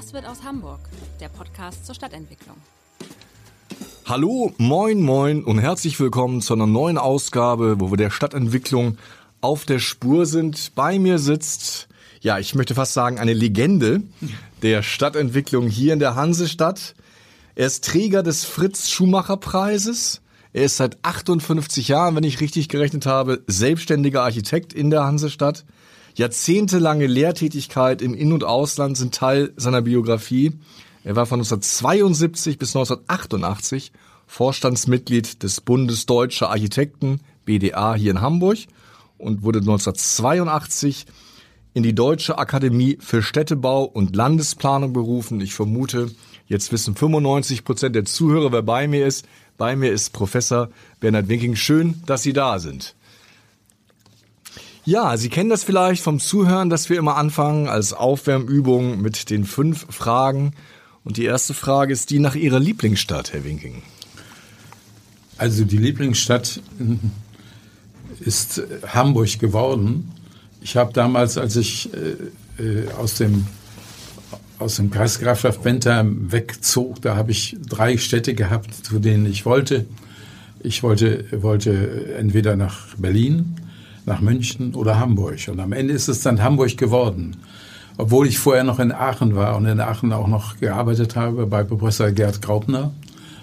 Was wird aus Hamburg? Der Podcast zur Stadtentwicklung. Hallo, moin, moin und herzlich willkommen zu einer neuen Ausgabe, wo wir der Stadtentwicklung auf der Spur sind. Bei mir sitzt, ja, ich möchte fast sagen, eine Legende der Stadtentwicklung hier in der Hansestadt. Er ist Träger des Fritz Schumacher Preises. Er ist seit 58 Jahren, wenn ich richtig gerechnet habe, selbstständiger Architekt in der Hansestadt. Jahrzehntelange Lehrtätigkeit im In- und Ausland sind Teil seiner Biografie. Er war von 1972 bis 1988 Vorstandsmitglied des Bundes Deutscher Architekten BDA hier in Hamburg und wurde 1982 in die Deutsche Akademie für Städtebau und Landesplanung berufen. Ich vermute, jetzt wissen 95 Prozent der Zuhörer, wer bei mir ist. Bei mir ist Professor Bernhard Winking. Schön, dass Sie da sind. Ja, Sie kennen das vielleicht vom Zuhören, dass wir immer anfangen als Aufwärmübung mit den fünf Fragen. Und die erste Frage ist die nach Ihrer Lieblingsstadt, Herr Winking. Also die Lieblingsstadt ist Hamburg geworden. Ich habe damals, als ich äh, äh, aus dem aus dem Kreisgrafschaft Bentheim wegzog, da habe ich drei Städte gehabt, zu denen ich wollte. Ich wollte, wollte entweder nach Berlin, nach München oder Hamburg. Und am Ende ist es dann Hamburg geworden. Obwohl ich vorher noch in Aachen war und in Aachen auch noch gearbeitet habe bei Professor Gerd Graupner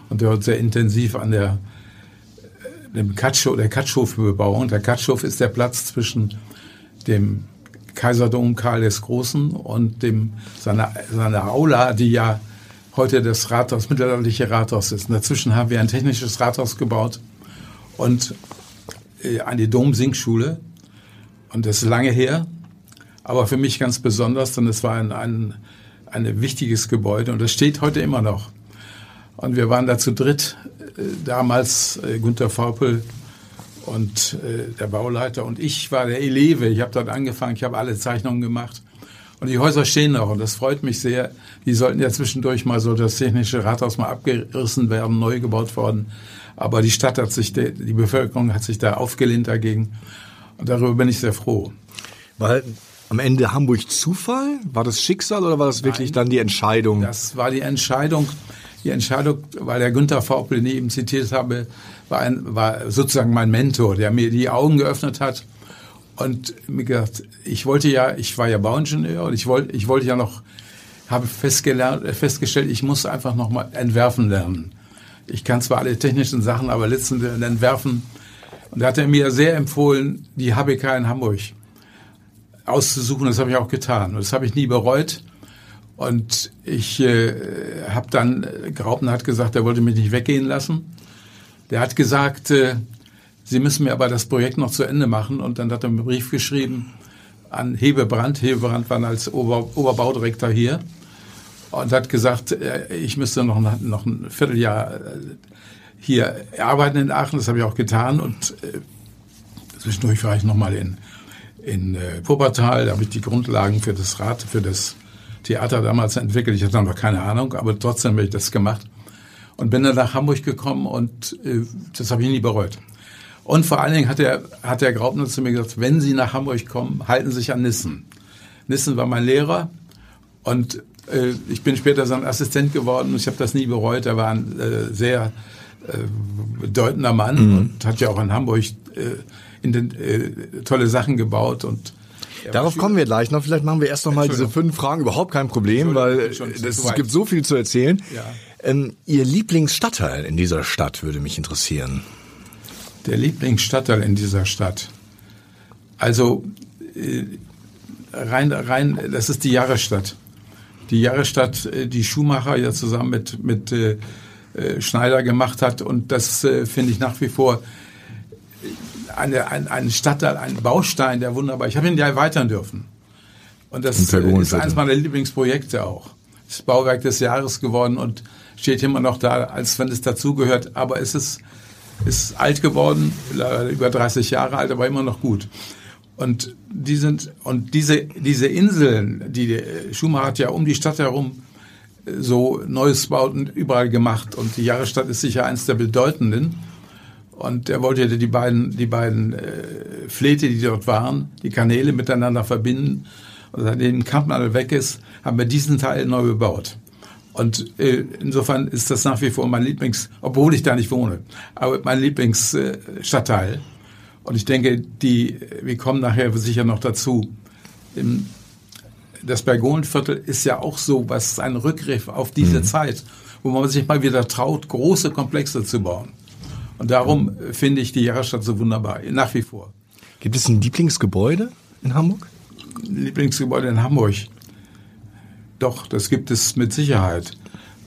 und dort sehr intensiv an der dem Katschow, der Katschhofbebauung. Der Katschow ist der Platz zwischen dem Kaiserdom Karl des Großen und dem, seiner, seiner Aula, die ja heute das Rathaus, mittelalterliche Rathaus ist. Und dazwischen haben wir ein technisches Rathaus gebaut und äh, eine Domsingschule. Und das ist lange her, aber für mich ganz besonders, denn es war ein, ein, ein wichtiges Gebäude und es steht heute immer noch. Und wir waren da zu dritt, äh, damals äh, Günter Vaupel, und der Bauleiter und ich war der Eleve. Ich habe dort angefangen, ich habe alle Zeichnungen gemacht. Und die Häuser stehen noch und das freut mich sehr. Die sollten ja zwischendurch mal so das technische Rathaus mal abgerissen werden, neu gebaut worden. Aber die Stadt hat sich, die Bevölkerung hat sich da aufgelehnt dagegen. Und darüber bin ich sehr froh. War am Ende Hamburg Zufall? War das Schicksal oder war das wirklich Nein, dann die Entscheidung? Das war die Entscheidung. Die Entscheidung, weil der Günther Vaupel, den ich eben zitiert habe, war, ein, war sozusagen mein Mentor, der mir die Augen geöffnet hat und mir gesagt, ich wollte ja, ich war ja Bauingenieur und ich wollte, ich wollte ja noch, habe festgestellt, ich muss einfach noch mal entwerfen lernen. Ich kann zwar alle technischen Sachen, aber letztendlich entwerfen. Und da hat er mir sehr empfohlen, die HBK in Hamburg auszusuchen. Das habe ich auch getan. Und das habe ich nie bereut. Und ich äh, habe dann, Graupner hat gesagt, er wollte mich nicht weggehen lassen. Der hat gesagt, äh, Sie müssen mir aber das Projekt noch zu Ende machen. Und dann hat er einen Brief geschrieben an Hebebrand. Hebebrand war als Ober, Oberbaudirektor hier und hat gesagt, äh, ich müsste noch, noch ein Vierteljahr äh, hier arbeiten in Aachen. Das habe ich auch getan. Und äh, zwischendurch war ich nochmal in, in Wuppertal. Da habe ich die Grundlagen für das Rat, für das Theater damals entwickelt. Ich hatte noch keine Ahnung, aber trotzdem habe ich das gemacht und bin dann nach Hamburg gekommen und äh, das habe ich nie bereut. Und vor allen Dingen hat der, hat der Graupner zu mir gesagt, wenn Sie nach Hamburg kommen, halten Sie sich an Nissen. Nissen war mein Lehrer und äh, ich bin später sein Assistent geworden und ich habe das nie bereut. Er war ein äh, sehr äh, bedeutender Mann mhm. und hat ja auch in Hamburg äh, in den, äh, tolle Sachen gebaut und Darauf kommen wir gleich noch. Vielleicht machen wir erst noch mal diese fünf Fragen. Überhaupt kein Problem, weil es gibt so viel zu erzählen. Ja. Ähm, Ihr Lieblingsstadtteil in dieser Stadt würde mich interessieren. Der Lieblingsstadtteil in dieser Stadt. Also äh, rein, rein, das ist die Jahrestadt. Die Jahrestadt, äh, die Schumacher ja zusammen mit mit äh, äh, Schneider gemacht hat und das äh, finde ich nach wie vor eine, ein, ein Stadtteil, ein Baustein, der wunderbar. Ich habe ihn ja erweitern dürfen. Und das ist eines meiner Lieblingsprojekte auch. Das Bauwerk des Jahres geworden und steht immer noch da, als wenn es dazugehört. Aber es ist, ist alt geworden, über 30 Jahre alt, aber immer noch gut. Und die sind, und diese, diese Inseln, die Schumacher hat ja um die Stadt herum so Neues Bauten überall gemacht und die Jahrestadt ist sicher eins der bedeutenden. Und er wollte die beiden, die beiden äh, Fläte, die dort waren, die Kanäle miteinander verbinden. Und seitdem Kampnadel weg ist, haben wir diesen Teil neu bebaut. Und äh, insofern ist das nach wie vor mein Lieblings, obwohl ich da nicht wohne, aber mein Lieblingsstadtteil. Äh, und ich denke, die, wir kommen nachher sicher noch dazu. Das Bergolenviertel ist ja auch so was, ein Rückgriff auf diese mhm. Zeit, wo man sich mal wieder traut, große Komplexe zu bauen. Und darum finde ich die Jahrestadt so wunderbar, nach wie vor. Gibt es ein Lieblingsgebäude in Hamburg? Lieblingsgebäude in Hamburg. Doch, das gibt es mit Sicherheit.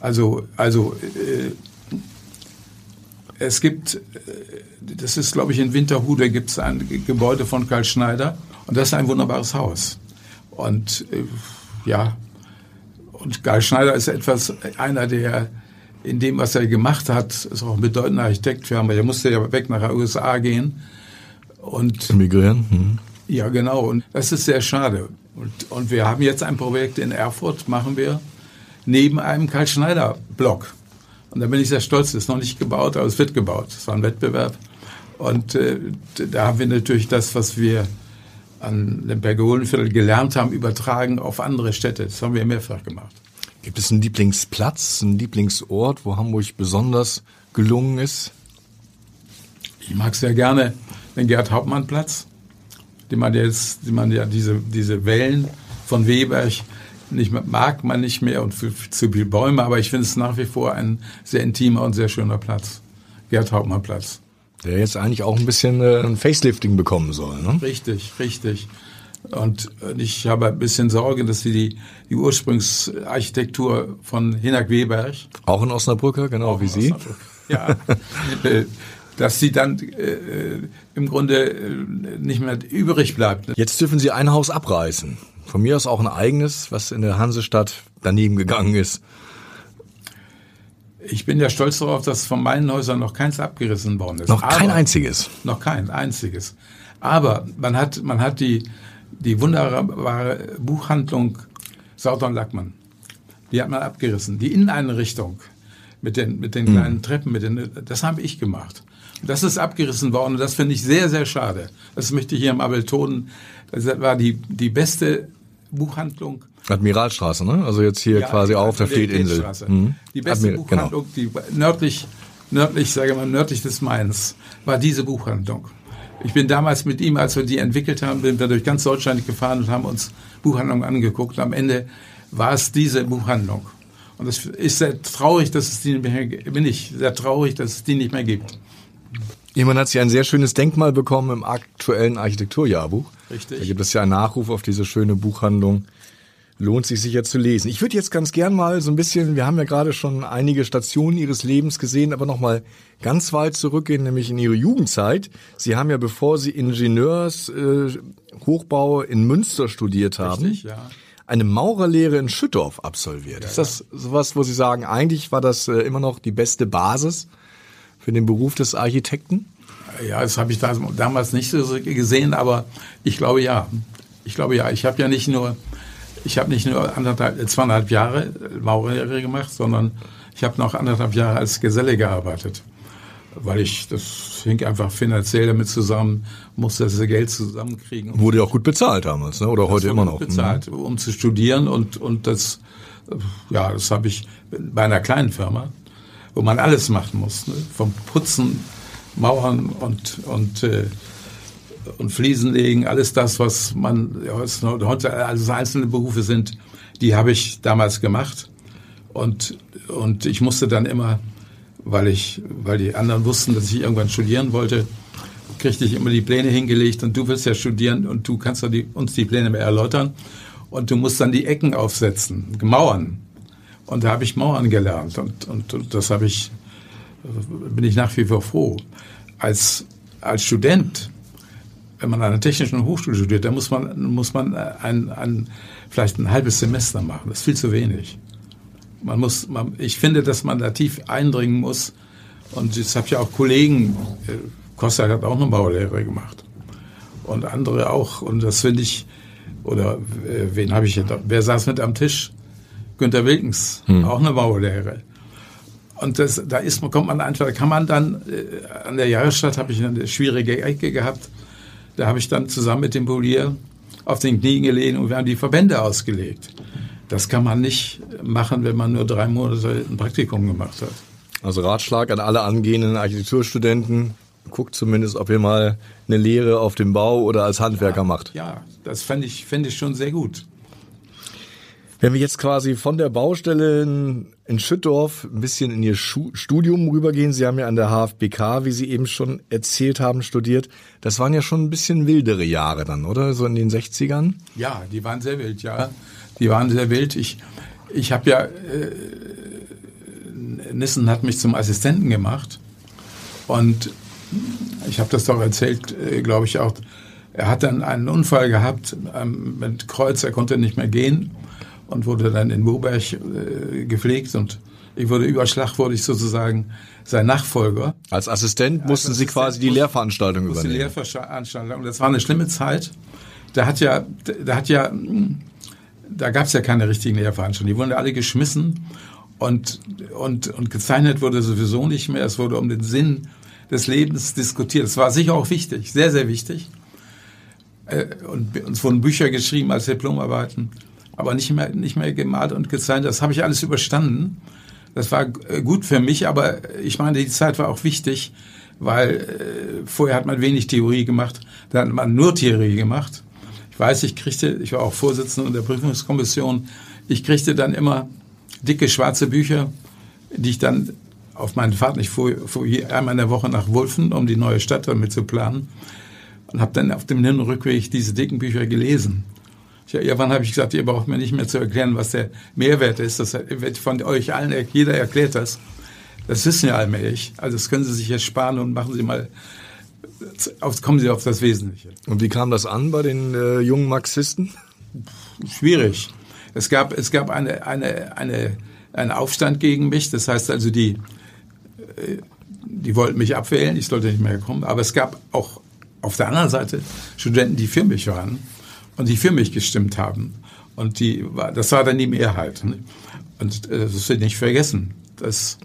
Also, also äh, es gibt, äh, das ist glaube ich in Winterhude, gibt es ein Gebäude von Karl Schneider und das ist ein wunderbares Haus. Und äh, ja, und Karl Schneider ist etwas, einer der in dem, was er gemacht hat, ist auch ein bedeutender Architekt für Hamburg. Er musste ja weg nach den USA gehen. Und Emigrieren. Mhm. Ja, genau. Und das ist sehr schade. Und, und wir haben jetzt ein Projekt in Erfurt, machen wir, neben einem Karl-Schneider-Block. Und da bin ich sehr stolz. Das ist noch nicht gebaut, aber es wird gebaut. Es war ein Wettbewerb. Und äh, da haben wir natürlich das, was wir an dem Bergeholenviertel gelernt haben, übertragen auf andere Städte. Das haben wir mehrfach gemacht. Gibt es einen Lieblingsplatz, einen Lieblingsort, wo Hamburg besonders gelungen ist? Ich mag sehr gerne den Gerd-Hauptmann-Platz, den man jetzt, den man ja diese, diese Wellen von Weberg nicht mehr, mag man nicht mehr und für, zu viele Bäume, aber ich finde es nach wie vor ein sehr intimer und sehr schöner Platz. Gerd-Hauptmann-Platz. Der jetzt eigentlich auch ein bisschen äh, ein Facelifting bekommen soll, ne? Richtig, richtig. Und ich habe ein bisschen Sorge, dass sie die, die Ursprungsarchitektur von Hinak Weberg. Auch in Osnabrücker, genau wie Sie. Ja. Äh, dass sie dann äh, im Grunde äh, nicht mehr übrig bleibt. Jetzt dürfen Sie ein Haus abreißen. Von mir aus auch ein eigenes, was in der Hansestadt daneben gegangen ist. Ich bin ja stolz darauf, dass von meinen Häusern noch keins abgerissen worden ist. Noch kein Aber, einziges. Noch kein einziges. Aber man hat, man hat die, die wunderbare Buchhandlung Sauter Lackmann. Die hat man abgerissen. Die Inneneinrichtung mit den, mit den hm. kleinen Treppen, mit den, das habe ich gemacht. Das ist abgerissen worden und das finde ich sehr, sehr schade. Das möchte ich hier im Abel betonen. Das war die, die beste Buchhandlung. Admiralstraße, ne? Also jetzt hier ja, quasi auf der Fleetinsel. Mhm. Die beste Admir Buchhandlung, genau. die nördlich, nördlich, sage mal, nördlich des Mains, war diese Buchhandlung. Ich bin damals mit ihm, als wir die entwickelt haben, sind wir durch ganz Deutschland gefahren und haben uns Buchhandlungen angeguckt. Am Ende war es diese Buchhandlung. Und es ist sehr traurig, dass es die nicht mehr, bin ich sehr traurig, dass es die nicht mehr gibt. Jemand hat sich ein sehr schönes Denkmal bekommen im aktuellen Architekturjahrbuch. Richtig. Da gibt es ja einen Nachruf auf diese schöne Buchhandlung. Lohnt sich sicher zu lesen. Ich würde jetzt ganz gern mal so ein bisschen, wir haben ja gerade schon einige Stationen Ihres Lebens gesehen, aber noch mal ganz weit zurückgehen, nämlich in Ihre Jugendzeit. Sie haben ja, bevor Sie Ingenieurs äh, in Münster studiert haben, Richtig, ja. eine Maurerlehre in Schüttorf absolviert. Ja, Ist das sowas, wo Sie sagen, eigentlich war das äh, immer noch die beste Basis für den Beruf des Architekten? Ja, das habe ich damals nicht so gesehen, aber ich glaube ja. Ich glaube ja. Ich habe ja nicht nur ich habe nicht nur anderthalb, zweieinhalb Jahre Maurerlehre gemacht, sondern ich habe noch anderthalb Jahre als Geselle gearbeitet. Weil ich, das hing einfach finanziell damit zusammen, musste das Geld zusammenkriegen. Wurde ja auch gut bezahlt damals, ne? oder heute immer noch? bezahlt, mhm. um zu studieren und, und das, ja, das habe ich bei einer kleinen Firma, wo man alles machen muss, ne? vom Putzen, Mauern und, und äh, und Fliesen legen, alles das, was man heute also einzelne Berufe sind, die habe ich damals gemacht. Und, und ich musste dann immer, weil ich, weil die anderen wussten, dass ich irgendwann studieren wollte, kriegte ich immer die Pläne hingelegt und du willst ja studieren und du kannst ja die, uns die Pläne mehr erläutern. Und du musst dann die Ecken aufsetzen, Mauern. Und da habe ich Mauern gelernt und, und, und das habe ich, bin ich nach wie vor froh. Als, als Student wenn man an einer technischen Hochschule studiert, dann muss man, muss man ein, ein, vielleicht ein halbes Semester machen. Das ist viel zu wenig. Man muss, man, ich finde, dass man da tief eindringen muss. Und jetzt habe ich auch Kollegen, äh, Costa hat auch eine Baulehre gemacht. Und andere auch. Und das finde ich, oder äh, wen habe ich wer saß mit am Tisch? Günter Wilkens, hm. auch eine Baulehre. Und das, da ist, kommt man einfach, da kann man dann, äh, an der Jahresstadt habe ich eine schwierige Ecke gehabt. Da habe ich dann zusammen mit dem Polier auf den Knien gelegen und wir haben die Verbände ausgelegt. Das kann man nicht machen, wenn man nur drei Monate ein Praktikum gemacht hat. Also Ratschlag an alle angehenden Architekturstudenten, guckt zumindest, ob ihr mal eine Lehre auf dem Bau oder als Handwerker ja, macht. Ja, das fände ich, fänd ich schon sehr gut. Wenn wir jetzt quasi von der Baustelle in, Schüttdorf ein bisschen in Ihr Studium rübergehen, Sie haben ja an der HFBK, wie Sie eben schon erzählt haben, studiert. Das waren ja schon ein bisschen wildere Jahre dann, oder? So in den 60ern? Ja, die waren sehr wild, ja. Die waren sehr wild. Ich, ich habe ja, äh, Nissen hat mich zum Assistenten gemacht und ich habe das doch erzählt, äh, glaube ich auch. Er hat dann einen Unfall gehabt ähm, mit Kreuz, er konnte nicht mehr gehen und wurde dann in Boberg äh, gepflegt und ich wurde ich sozusagen sein Nachfolger. Als Assistent mussten Als Sie Assistent quasi die Lehrveranstaltung übernehmen. Die Lehrveranstaltung. Das war eine schlimme Zeit. Da hat ja, da hat ja, da gab es ja keine richtigen Lehrveranstaltungen. Die wurden alle geschmissen und, und, und gezeichnet wurde sowieso nicht mehr. Es wurde um den Sinn des Lebens diskutiert. Das war sicher auch wichtig, sehr, sehr wichtig. Äh, und uns wurden Bücher geschrieben als Diplomarbeiten aber nicht mehr, nicht mehr gemalt und gezeichnet. Das habe ich alles überstanden. Das war äh, gut für mich, aber ich meine, die Zeit war auch wichtig, weil äh, vorher hat man wenig Theorie gemacht, dann hat man nur Theorie gemacht. Ich weiß, ich kriegte, ich war auch Vorsitzender der Prüfungskommission, ich kriegte dann immer dicke schwarze Bücher, die ich dann auf meinen Fahrt, ich fuhr, fuhr einmal in der Woche nach Wulfen, um die neue Stadt damit zu planen und habe dann auf dem Hin- und Rückweg diese dicken Bücher gelesen. Ja, irgendwann habe ich gesagt, ihr braucht mir nicht mehr zu erklären, was der Mehrwert ist. Das wird von euch allen, jeder erklärt das. Das wissen ja allmählich. Also das können Sie sich jetzt sparen und machen Sie mal, kommen Sie auf das Wesentliche. Und wie kam das an bei den äh, jungen Marxisten? Schwierig. Es gab, es gab eine, eine, eine, einen Aufstand gegen mich. Das heißt also, die, äh, die wollten mich abwählen. Ich sollte nicht mehr kommen. Aber es gab auch auf der anderen Seite Studenten, die für mich waren und die für mich gestimmt haben. Und die, das war dann die Mehrheit. Ne? Und äh, das wird nicht vergessen. Das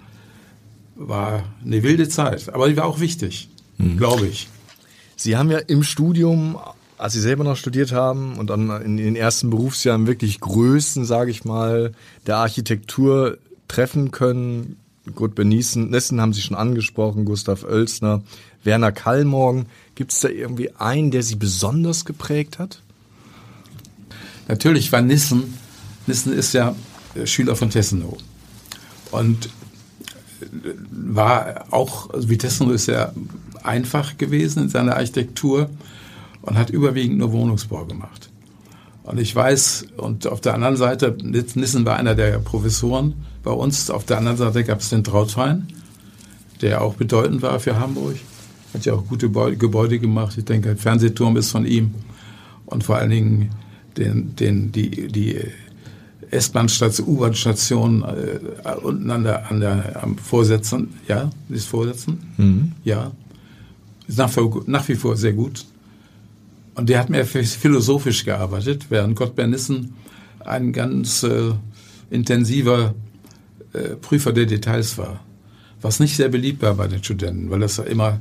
war eine wilde Zeit, aber die war auch wichtig, mhm. glaube ich. Sie haben ja im Studium, als Sie selber noch studiert haben und dann in den ersten Berufsjahren wirklich Größen, sage ich mal, der Architektur treffen können. Gut, Benissen, Nessen haben Sie schon angesprochen, Gustav Oelsner, Werner Kallmorgen. Gibt es da irgendwie einen, der Sie besonders geprägt hat? Natürlich war Nissen, Nissen ist ja Schüler von Tessenow. Und war auch, also wie Tessenow ist ja einfach gewesen in seiner Architektur und hat überwiegend nur Wohnungsbau gemacht. Und ich weiß, und auf der anderen Seite, Nissen war einer der Professoren bei uns, auf der anderen Seite gab es den Trautwein, der auch bedeutend war für Hamburg. Hat ja auch gute Gebäude gemacht. Ich denke, der Fernsehturm ist von ihm. Und vor allen Dingen den, den, die, die S-Bahn-Station, U-Bahn-Station äh, unten an der, an der, am Vorsitzen, ja, ist Vorsitzen, mhm. ja, ist nach, nach, wie vor sehr gut. Und der hat mehr philosophisch gearbeitet, während Gott Bernissen ein ganz äh, intensiver äh, Prüfer der Details war. Was nicht sehr beliebt war bei den Studenten, weil das immer,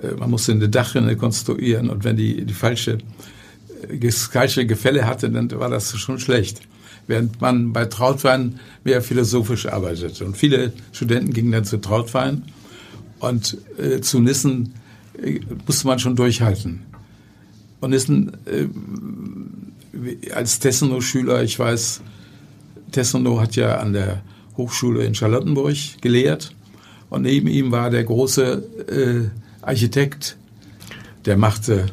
äh, man musste eine Dachrinne konstruieren und wenn die, die falsche falsche Gefälle hatte, dann war das schon schlecht. Während man bei Trautwein mehr philosophisch arbeitet. Und viele Studenten gingen dann zu Trautwein und äh, zu Nissen äh, musste man schon durchhalten. Und Nissen äh, als Tessenow-Schüler, ich weiß, Tessenow hat ja an der Hochschule in Charlottenburg gelehrt und neben ihm war der große äh, Architekt, der machte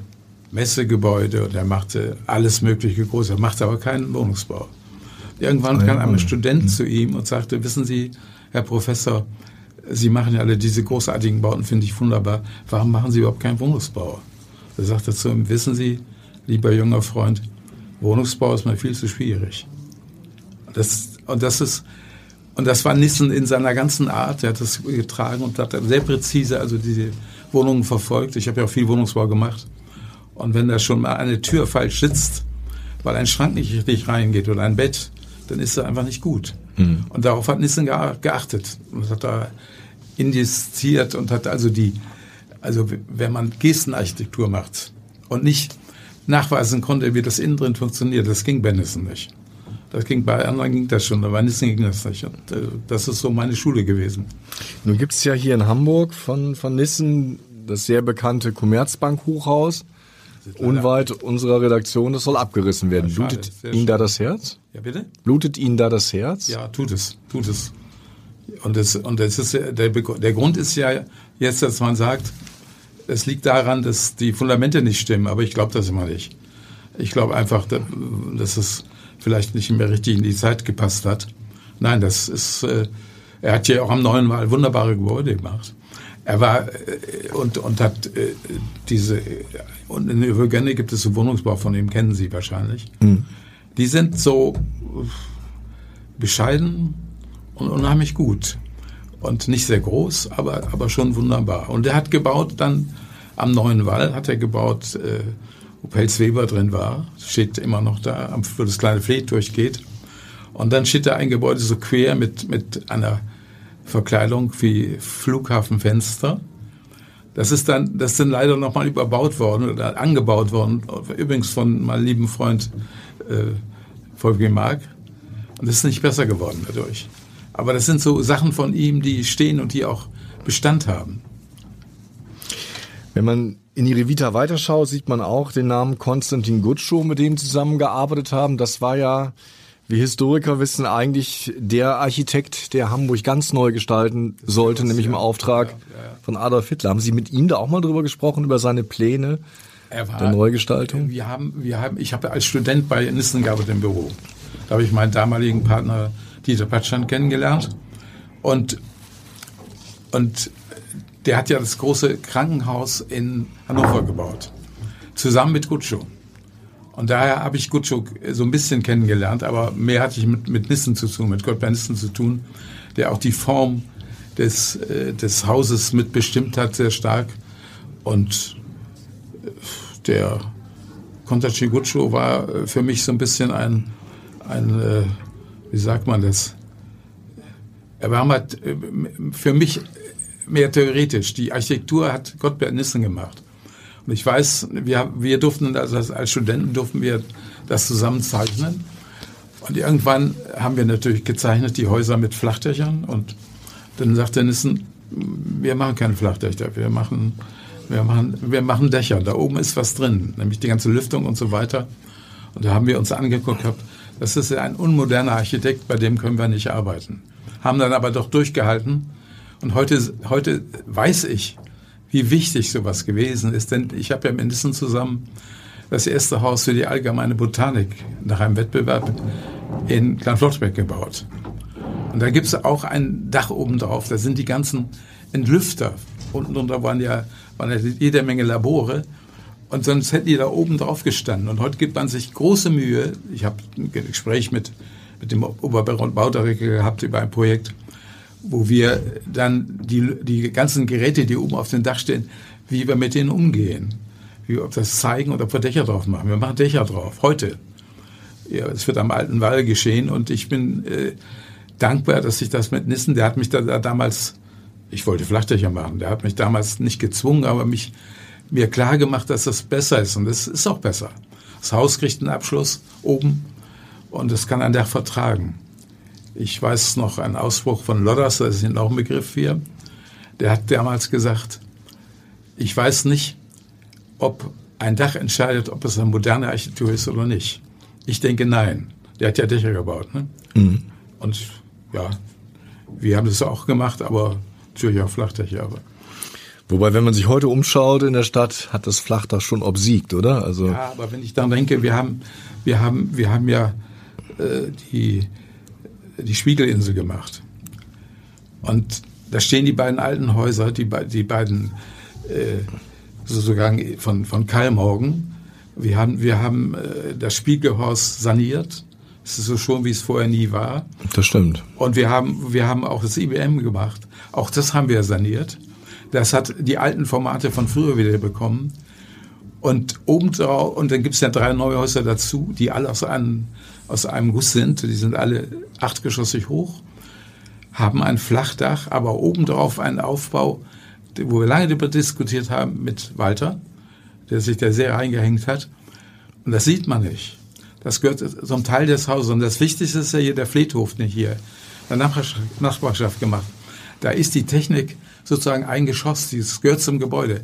Messegebäude und er machte alles mögliche groß. Er machte aber keinen Wohnungsbau. Irgendwann kam ein Student zu ihm und sagte, wissen Sie, Herr Professor, Sie machen ja alle diese großartigen Bauten, finde ich wunderbar. Warum machen Sie überhaupt keinen Wohnungsbau? Er zu ihm, wissen Sie, lieber junger Freund, Wohnungsbau ist mir viel zu schwierig. Das, und das ist, und das war Nissen in seiner ganzen Art. Er hat das getragen und hat sehr präzise also diese Wohnungen verfolgt. Ich habe ja auch viel Wohnungsbau gemacht. Und wenn da schon mal eine Tür falsch sitzt, weil ein Schrank nicht richtig reingeht oder ein Bett, dann ist er einfach nicht gut. Mhm. Und darauf hat Nissen geachtet und hat da indiziert und hat also die, also wenn man Gestenarchitektur macht und nicht nachweisen konnte, wie das innen drin funktioniert, das ging bei Nissen nicht. Das ging bei anderen ging das schon, aber Nissen ging das nicht. Und, äh, das ist so meine Schule gewesen. Nun gibt es ja hier in Hamburg von, von Nissen das sehr bekannte Commerzbank-Hochhaus. Unweit unserer Redaktion, das soll abgerissen werden. Ja, Blutet Ihnen da das Herz? Ja, bitte? Blutet Ihnen da das Herz? Ja, tut es, tut es. Und, das, und das ist, der, der Grund ist ja jetzt, dass man sagt, es liegt daran, dass die Fundamente nicht stimmen, aber ich glaube das immer nicht. Ich glaube einfach, dass es vielleicht nicht mehr richtig in die Zeit gepasst hat. Nein, das ist, äh, er hat ja auch am neuen Mal wunderbare Gebäude gemacht. Er war äh, und, und hat äh, diese, und in Övergenne gibt es so Wohnungsbau, von dem kennen Sie wahrscheinlich. Mhm. Die sind so bescheiden und unheimlich gut. Und nicht sehr groß, aber, aber schon wunderbar. Und er hat gebaut dann am Neuen Wall, hat er gebaut, äh, wo Pelz Weber drin war, steht immer noch da, wo das kleine Fleet durchgeht. Und dann steht da ein Gebäude so quer mit, mit einer Verkleidung wie Flughafenfenster. Das ist dann, das sind leider nochmal überbaut worden oder angebaut worden, übrigens von meinem lieben Freund äh, Volker Mark. Und das ist nicht besser geworden dadurch. Aber das sind so Sachen von ihm, die stehen und die auch Bestand haben. Wenn man in ihre Vita weiterschaut, sieht man auch den Namen Konstantin Gutschow, mit dem zusammengearbeitet haben. Das war ja wir Historiker wissen eigentlich der Architekt, der Hamburg ganz neu gestalten sollte, nämlich im Auftrag ja, ja, von Adolf Hitler. Haben Sie mit ihm da auch mal drüber gesprochen, über seine Pläne war, der Neugestaltung? Wir haben, wir haben, ich habe als Student bei Nissen gearbeitet im Büro. Da habe ich meinen damaligen Partner Dieter Patschan kennengelernt. Und, und der hat ja das große Krankenhaus in Hannover gebaut. Zusammen mit Gutschow. Und daher habe ich Gutschuk so ein bisschen kennengelernt, aber mehr hatte ich mit, mit Nissen zu tun, mit Gottberg Nissen zu tun, der auch die Form des, äh, des Hauses mitbestimmt hat, sehr stark. Und äh, der Kontachi Gutschow war äh, für mich so ein bisschen ein, ein äh, wie sagt man das? Er war äh, für mich mehr theoretisch. Die Architektur hat Gottberg Nissen gemacht. Ich weiß, wir, wir durften, also als Studenten durften wir das zusammenzeichnen. Und irgendwann haben wir natürlich gezeichnet die Häuser mit Flachdächern. Und dann sagte Nissen, wir machen keine Flachdächer, wir machen, wir machen, wir machen Dächer. Da oben ist was drin, nämlich die ganze Lüftung und so weiter. Und da haben wir uns angeguckt, gehabt, das ist ein unmoderner Architekt, bei dem können wir nicht arbeiten. Haben dann aber doch durchgehalten. Und heute, heute weiß ich, wie wichtig sowas gewesen ist. Denn ich habe ja mit Nissen zusammen das erste Haus für die allgemeine Botanik nach einem Wettbewerb in Kleinflottbeck gebaut. Und da gibt es auch ein Dach oben drauf. Da sind die ganzen Entlüfter. Unten drunter waren ja, waren ja jede Menge Labore. Und sonst hätten die da oben drauf gestanden. Und heute gibt man sich große Mühe. Ich habe ein Gespräch mit, mit dem Oberbaron Baudirektor gehabt über ein Projekt wo wir dann die, die ganzen Geräte, die oben auf dem Dach stehen, wie wir mit denen umgehen. Wie, ob das zeigen oder ob wir Dächer drauf machen. Wir machen Dächer drauf, heute. Ja, es wird am alten Wall geschehen und ich bin äh, dankbar, dass ich das mit Nissen, der hat mich da, da damals, ich wollte Flachdächer machen, der hat mich damals nicht gezwungen, aber mich mir klar gemacht, dass das besser ist und das ist auch besser. Das Haus kriegt einen Abschluss oben und es kann ein Dach vertragen. Ich weiß noch einen Ausspruch von Lodders, das ist Ihnen auch ein Begriff hier. Der hat damals gesagt, ich weiß nicht, ob ein Dach entscheidet, ob es eine moderne Architektur ist oder nicht. Ich denke nein. Der hat ja Dächer gebaut. Ne? Mhm. Und ja, wir haben das auch gemacht, aber natürlich auch Flachdächer. Aber Wobei, wenn man sich heute umschaut in der Stadt, hat das Flachdach schon obsiegt, oder? Also ja, aber wenn ich dann denke, wir haben, wir haben, wir haben ja äh, die die Spiegelinsel gemacht. Und da stehen die beiden alten Häuser, die, die beiden äh, sozusagen von, von Kalmorgen. Wir haben, wir haben äh, das Spiegelhaus saniert. Es ist so schon, wie es vorher nie war. Das stimmt. Und wir haben, wir haben auch das IBM gemacht. Auch das haben wir saniert. Das hat die alten Formate von früher wieder bekommen. Und obendrauf, und dann gibt es ja drei neue Häuser dazu, die alle aus einem, aus einem Guss sind. Die sind alle achtgeschossig hoch, haben ein Flachdach, aber obendrauf einen Aufbau, wo wir lange darüber diskutiert haben mit Walter, der sich da sehr reingehängt hat. Und das sieht man nicht. Das gehört zum Teil des Hauses. Und das Wichtigste ist ja hier der Fleethof nicht hier, der Nachbarschaft gemacht. Da ist die Technik sozusagen ein Geschoss, das gehört zum Gebäude.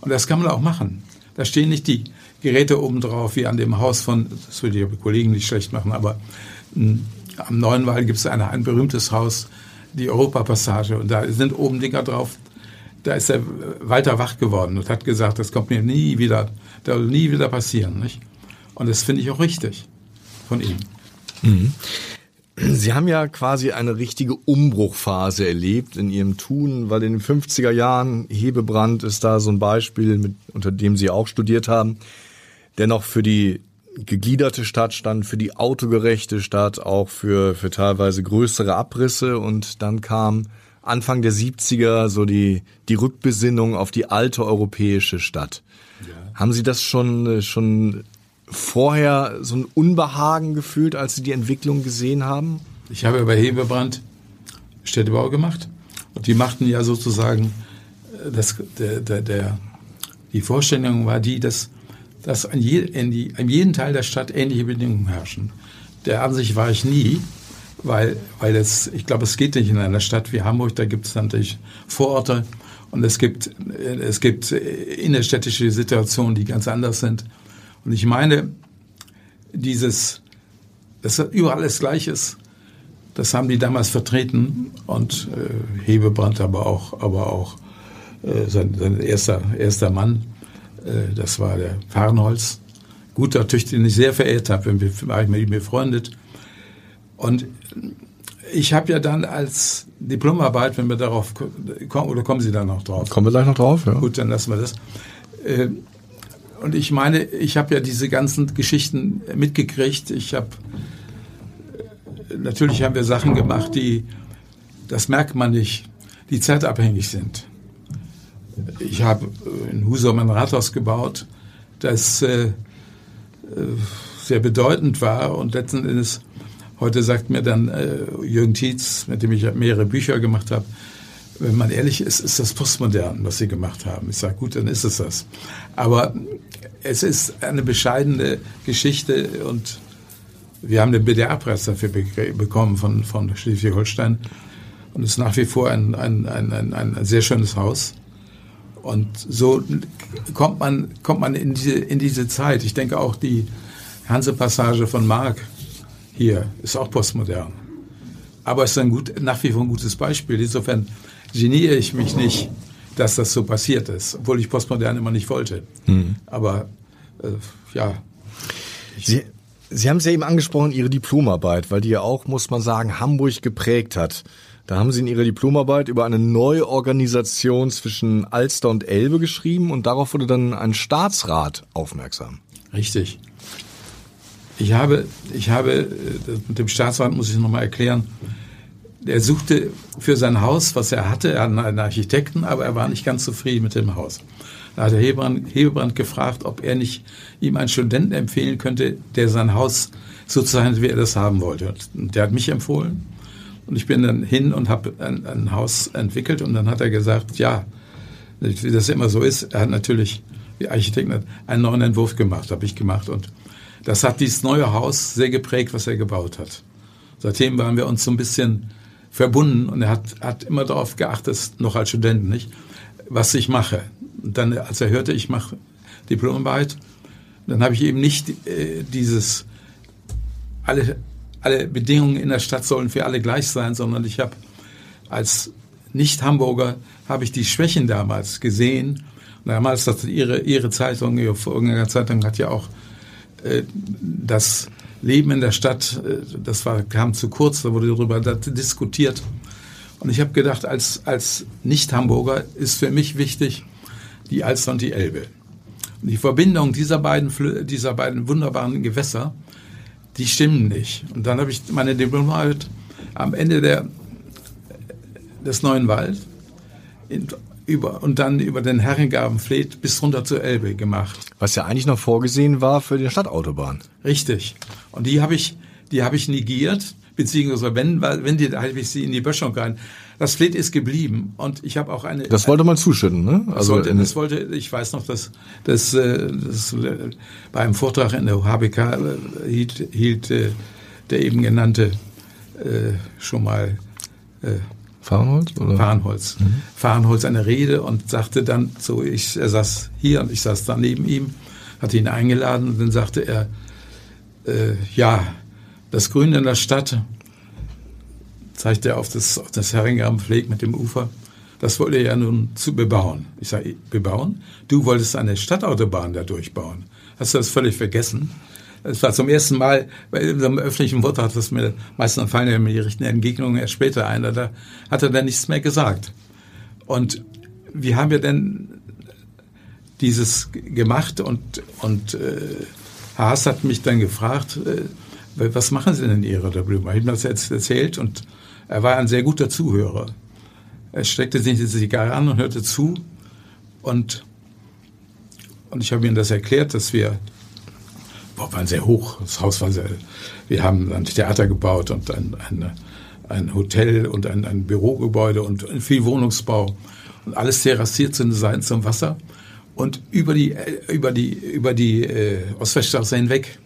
Und das kann man auch machen. Da stehen nicht die Geräte oben drauf, wie an dem Haus von, das will die Kollegen nicht schlecht machen, aber mh, hm, am Neuenwald gibt es ein, berühmtes Haus, die Europapassage, und da sind oben Dinger drauf. Da ist der Walter wach geworden und hat gesagt, das kommt mir nie wieder, das will nie wieder passieren. Nicht? Und das finde ich auch richtig von ihm. Mhm. Sie haben ja quasi eine richtige Umbruchphase erlebt in Ihrem Tun, weil in den 50er Jahren Hebebrand ist da so ein Beispiel, mit, unter dem Sie auch studiert haben, der noch für die gegliederte Stadt stand, für die autogerechte Stadt, auch für, für teilweise größere Abrisse und dann kam Anfang der 70er so die, die Rückbesinnung auf die alte europäische Stadt. Ja. Haben Sie das schon, schon vorher so ein Unbehagen gefühlt, als Sie die Entwicklung gesehen haben? Ich habe bei Hebebrand Städtebau gemacht und die machten ja sozusagen, äh, das, der, der, der, die Vorstellung war die, dass, dass an, je, die, an jedem Teil der Stadt ähnliche Bedingungen herrschen. Der Ansicht war ich nie, weil, weil es, ich glaube, es geht nicht in einer Stadt wie Hamburg, da gibt es natürlich Vororte und es gibt, äh, es gibt äh, innerstädtische Situationen, die ganz anders sind. Und ich meine, dieses, dass überall das Gleiche ist, das haben die damals vertreten und äh, Hebebrand aber auch, aber auch äh, sein, sein erster, erster Mann, das war der Farnholz, guter Tüchter, den ich sehr verehrt habe, wenn war ich mit ihm befreundet. Und ich habe ja dann als Diplomarbeit, wenn wir darauf kommen, oder kommen Sie da noch drauf? Kommen wir gleich noch drauf, ja. Gut, dann lassen wir das. Äh, und ich meine, ich habe ja diese ganzen Geschichten mitgekriegt. Ich habe natürlich haben wir Sachen gemacht, die das merkt man nicht, die zeitabhängig sind. Ich habe in Husum ein Rathaus gebaut, das äh, äh, sehr bedeutend war und letzten Endes heute sagt mir dann äh, Jürgen Tietz, mit dem ich mehrere Bücher gemacht habe, wenn man ehrlich ist, ist das postmodern, was sie gemacht haben. Ich sage, gut, dann ist es das. Aber es ist eine bescheidene Geschichte und wir haben den BDR-Preis dafür bekommen von, von Schleswig-Holstein. Und es ist nach wie vor ein, ein, ein, ein, ein sehr schönes Haus. Und so kommt man, kommt man in, diese, in diese Zeit. Ich denke auch die Hanse-Passage von Mark hier ist auch postmodern. Aber es ist ein gut, nach wie vor ein gutes Beispiel. Insofern geniere ich mich nicht, dass das so passiert ist, obwohl ich Postmodern immer nicht wollte. Mhm. Aber äh, ja. Sie, Sie haben es ja eben angesprochen, Ihre Diplomarbeit, weil die ja auch, muss man sagen, Hamburg geprägt hat. Da haben Sie in Ihrer Diplomarbeit über eine neue Organisation zwischen Alster und Elbe geschrieben und darauf wurde dann ein Staatsrat aufmerksam. Richtig. Ich habe, ich habe, äh, mit dem Staatsrat muss ich nochmal erklären, er suchte für sein Haus, was er hatte, er hatte einen Architekten, aber er war nicht ganz zufrieden mit dem Haus. Da hat der Hebebrand, Hebebrand gefragt, ob er nicht ihm einen Studenten empfehlen könnte, der sein Haus so zeichnet, wie er das haben wollte. Und der hat mich empfohlen. Und ich bin dann hin und habe ein, ein, Haus entwickelt. Und dann hat er gesagt, ja, wie das immer so ist, er hat natürlich, wie Architekt, einen neuen Entwurf gemacht, habe ich gemacht. Und das hat dieses neue Haus sehr geprägt, was er gebaut hat. Seitdem waren wir uns so ein bisschen verbunden und er hat, hat immer darauf geachtet, noch als Student, nicht, was ich mache. Und dann, als er hörte, ich mache Diplomarbeit, dann habe ich eben nicht äh, dieses, alle, alle Bedingungen in der Stadt sollen für alle gleich sein, sondern ich habe als Nicht-Hamburger habe ich die Schwächen damals gesehen. Und damals hat ihre, ihre Zeitung, ihre Zeitung hat ja auch äh, das Leben in der Stadt, äh, das war, kam zu kurz, da wurde darüber diskutiert. Und ich habe gedacht, als, als Nicht-Hamburger ist für mich wichtig, die Alster und die Elbe. Und die Verbindung dieser beiden, dieser beiden wunderbaren Gewässer, die stimmen nicht. Und dann habe ich meine Diplomarbeit am Ende der, des Neuen Wald in, über, und dann über den Herrengabenfleet bis runter zur Elbe gemacht. Was ja eigentlich noch vorgesehen war für die Stadtautobahn. Richtig. Und die habe ich, die habe ich negiert, beziehungsweise wenn, wenn die, habe ich sie in die Böschung rein. Das Fleet ist geblieben und ich habe auch eine. Das wollte man zuschütten, ne? Also das wollte, das wollte ich weiß noch, dass das, äh, das äh, bei einem Vortrag in der HBK äh, hielt, hielt der eben genannte schon mal Fahrenholz? Oder? Fahrenholz. Mhm. Fahrenholz eine Rede und sagte dann so, ich, er saß hier und ich saß da neben ihm, hatte ihn eingeladen und dann sagte er, äh, ja, das Grün in der Stadt, zeigte er auf das, auf das Herringham-Pfleg mit dem Ufer, das wollte er ja nun zu bebauen. Ich sage, bebauen? Du wolltest eine Stadtautobahn da durchbauen. Hast du das völlig vergessen? Es war zum ersten Mal bei einem öffentlichen Vortrag, was mir meistens fallen ja mir die richtigen Entgegnungen erst später ein, da hat er dann nichts mehr gesagt. Und wie haben wir denn dieses gemacht und, und äh, Haas hat mich dann gefragt, äh, was machen Sie denn in Ihrer darüber? Ich habe das jetzt erzählt und er war ein sehr guter Zuhörer. Er steckte sich die Zigarre an und hörte zu und, und ich habe ihm das erklärt, dass wir wir waren sehr hoch. Das Haus war sehr. Wir haben ein Theater gebaut und ein, ein, ein Hotel und ein, ein Bürogebäude und viel Wohnungsbau und alles terrassiert zu zum Wasser und über die über die über die äh, Ostweststraße hinweg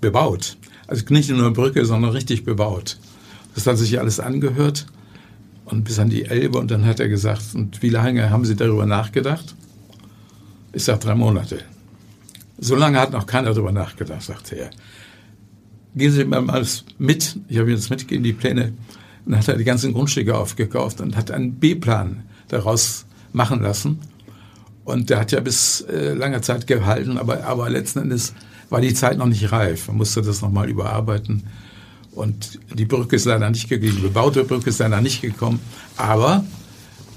bebaut. Also nicht nur eine Brücke, sondern richtig bebaut. Das hat sich alles angehört und bis an die Elbe und dann hat er gesagt, und wie lange haben Sie darüber nachgedacht? Ich sage drei Monate. So lange hat noch keiner darüber nachgedacht, sagte er. Gehen Sie mal mit. Ich habe jetzt mitgegeben, die Pläne. Dann hat er die ganzen Grundstücke aufgekauft und hat einen B-Plan daraus machen lassen. Und der hat ja bis äh, lange Zeit gehalten, aber, aber letzten Endes war die Zeit noch nicht reif. Man musste das nochmal überarbeiten. Und die Brücke ist leider nicht gegangen, die bebaute Brücke ist leider nicht gekommen. Aber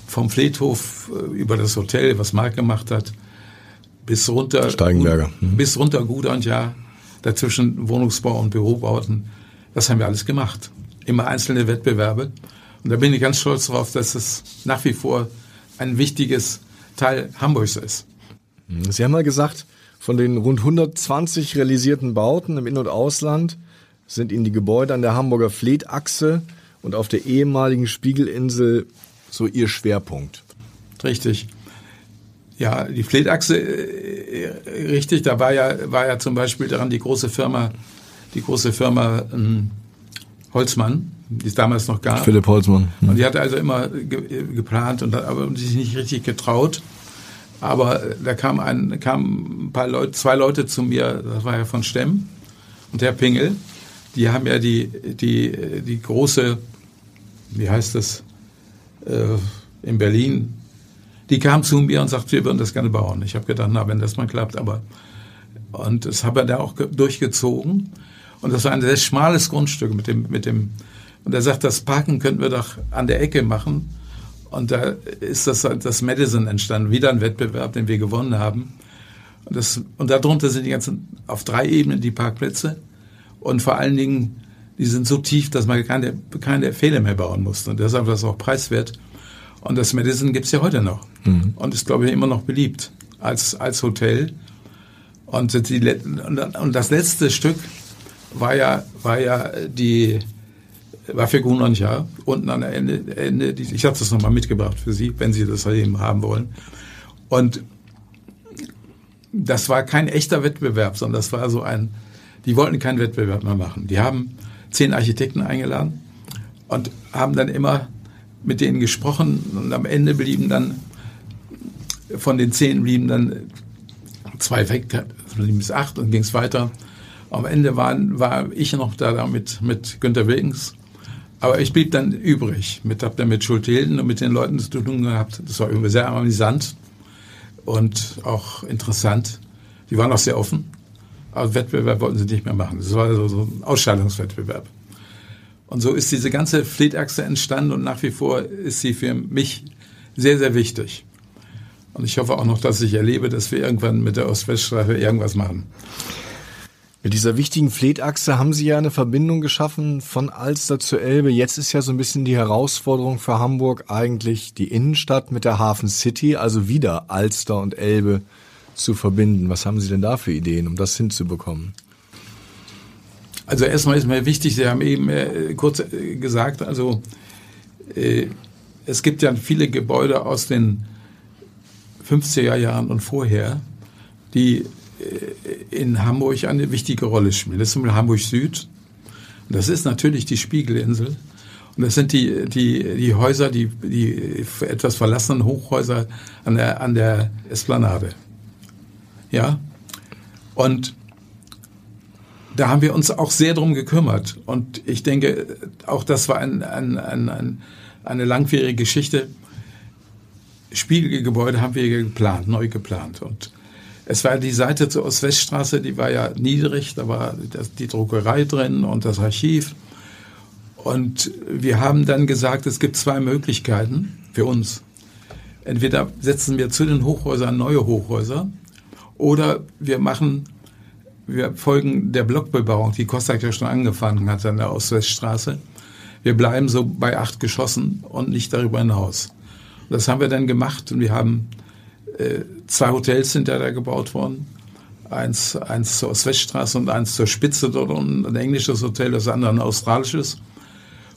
vom Fleethof äh, über das Hotel, was Mark gemacht hat, bis runter Steigenberger. Mhm. bis runter Gudern, ja, dazwischen Wohnungsbau und Bürobauten. Das haben wir alles gemacht. Immer einzelne Wettbewerbe. Und da bin ich ganz stolz darauf, dass es nach wie vor ein wichtiges Teil Hamburgs ist. Sie haben mal gesagt, von den rund 120 realisierten Bauten im In- und Ausland sind Ihnen die Gebäude an der Hamburger Fleetachse und auf der ehemaligen Spiegelinsel so Ihr Schwerpunkt. Richtig. Ja, die Fleetachse, äh, richtig, da war ja, war ja zum Beispiel daran die große Firma, die große Firma ähm, Holzmann, die es damals noch gab. Philipp Holzmann. Mhm. Und die hatte also immer ge geplant und aber sich nicht richtig getraut. Aber da kam ein, kam ein paar Leute, zwei Leute zu mir, das war ja von Stemm und der Pingel, die haben ja die, die, die große, wie heißt das, äh, in Berlin, die kam zu mir und sagte, wir würden das gerne bauen. Ich habe gedacht, na, wenn das mal klappt, aber und das habe er da auch durchgezogen. Und das war ein sehr schmales Grundstück mit dem, mit dem, und er sagt, das Parken könnten wir doch an der Ecke machen. Und da ist das, das Madison entstanden, wieder ein Wettbewerb, den wir gewonnen haben. Und, das, und darunter sind die ganzen, auf drei Ebenen die Parkplätze. Und vor allen Dingen, die sind so tief, dass man keine, keine Fehler mehr bauen muss. Und deshalb ist das auch preiswert. Und das Madison gibt's ja heute noch. Mhm. Und ist, glaube ich, immer noch beliebt als, als Hotel. Und, die, und das letzte Stück war ja, war ja die, war für Gunonja unten an der Ende, Ende ich habe das nochmal mitgebracht für Sie, wenn Sie das eben haben wollen. Und das war kein echter Wettbewerb, sondern das war so ein, die wollten keinen Wettbewerb mehr machen. Die haben zehn Architekten eingeladen und haben dann immer mit denen gesprochen und am Ende blieben dann, von den zehn blieben dann zwei weg, blieben bis acht und ging es weiter. Am Ende waren, war ich noch da mit, mit Günter Wilkens. Aber ich blieb dann übrig. Mit, hab dann mit Schulthilden und mit den Leuten zu tun gehabt. Das war irgendwie sehr amüsant und auch interessant. Die waren auch sehr offen. Aber Wettbewerb wollten sie nicht mehr machen. Das war so, so ein Ausscheidungswettbewerb. Und so ist diese ganze Fleetachse entstanden und nach wie vor ist sie für mich sehr, sehr wichtig. Und ich hoffe auch noch, dass ich erlebe, dass wir irgendwann mit der Ost-West-Straße irgendwas machen. Mit dieser wichtigen Fleetachse haben Sie ja eine Verbindung geschaffen von Alster zu Elbe. Jetzt ist ja so ein bisschen die Herausforderung für Hamburg eigentlich die Innenstadt mit der Hafen City, also wieder Alster und Elbe zu verbinden. Was haben Sie denn da für Ideen, um das hinzubekommen? Also erstmal ist mir wichtig, Sie haben eben äh, kurz äh, gesagt, also äh, es gibt ja viele Gebäude aus den 50er Jahren und vorher, die in Hamburg eine wichtige Rolle spielen. Das ist zum Beispiel Hamburg Süd. Das ist natürlich die Spiegelinsel. Und das sind die, die, die Häuser, die, die etwas verlassenen Hochhäuser an der, an der Esplanade. Ja. Und da haben wir uns auch sehr drum gekümmert. Und ich denke, auch das war ein, ein, ein, ein eine langwierige Geschichte. Spiegelgebäude haben wir geplant, neu geplant. Und es war die Seite zur Ost-West-Straße, die war ja niedrig, da war die Druckerei drin und das Archiv. Und wir haben dann gesagt, es gibt zwei Möglichkeiten für uns. Entweder setzen wir zu den Hochhäusern neue Hochhäuser oder wir machen, wir folgen der Blockbebauung, die Kostak ja schon angefangen hat an der Ost-West-Straße. Wir bleiben so bei acht Geschossen und nicht darüber hinaus. Das haben wir dann gemacht und wir haben äh, zwei Hotels sind da gebaut worden. Eins, eins zur Weststraße und eins zur Spitze dort unten, ein englisches Hotel, das andere ein australisches.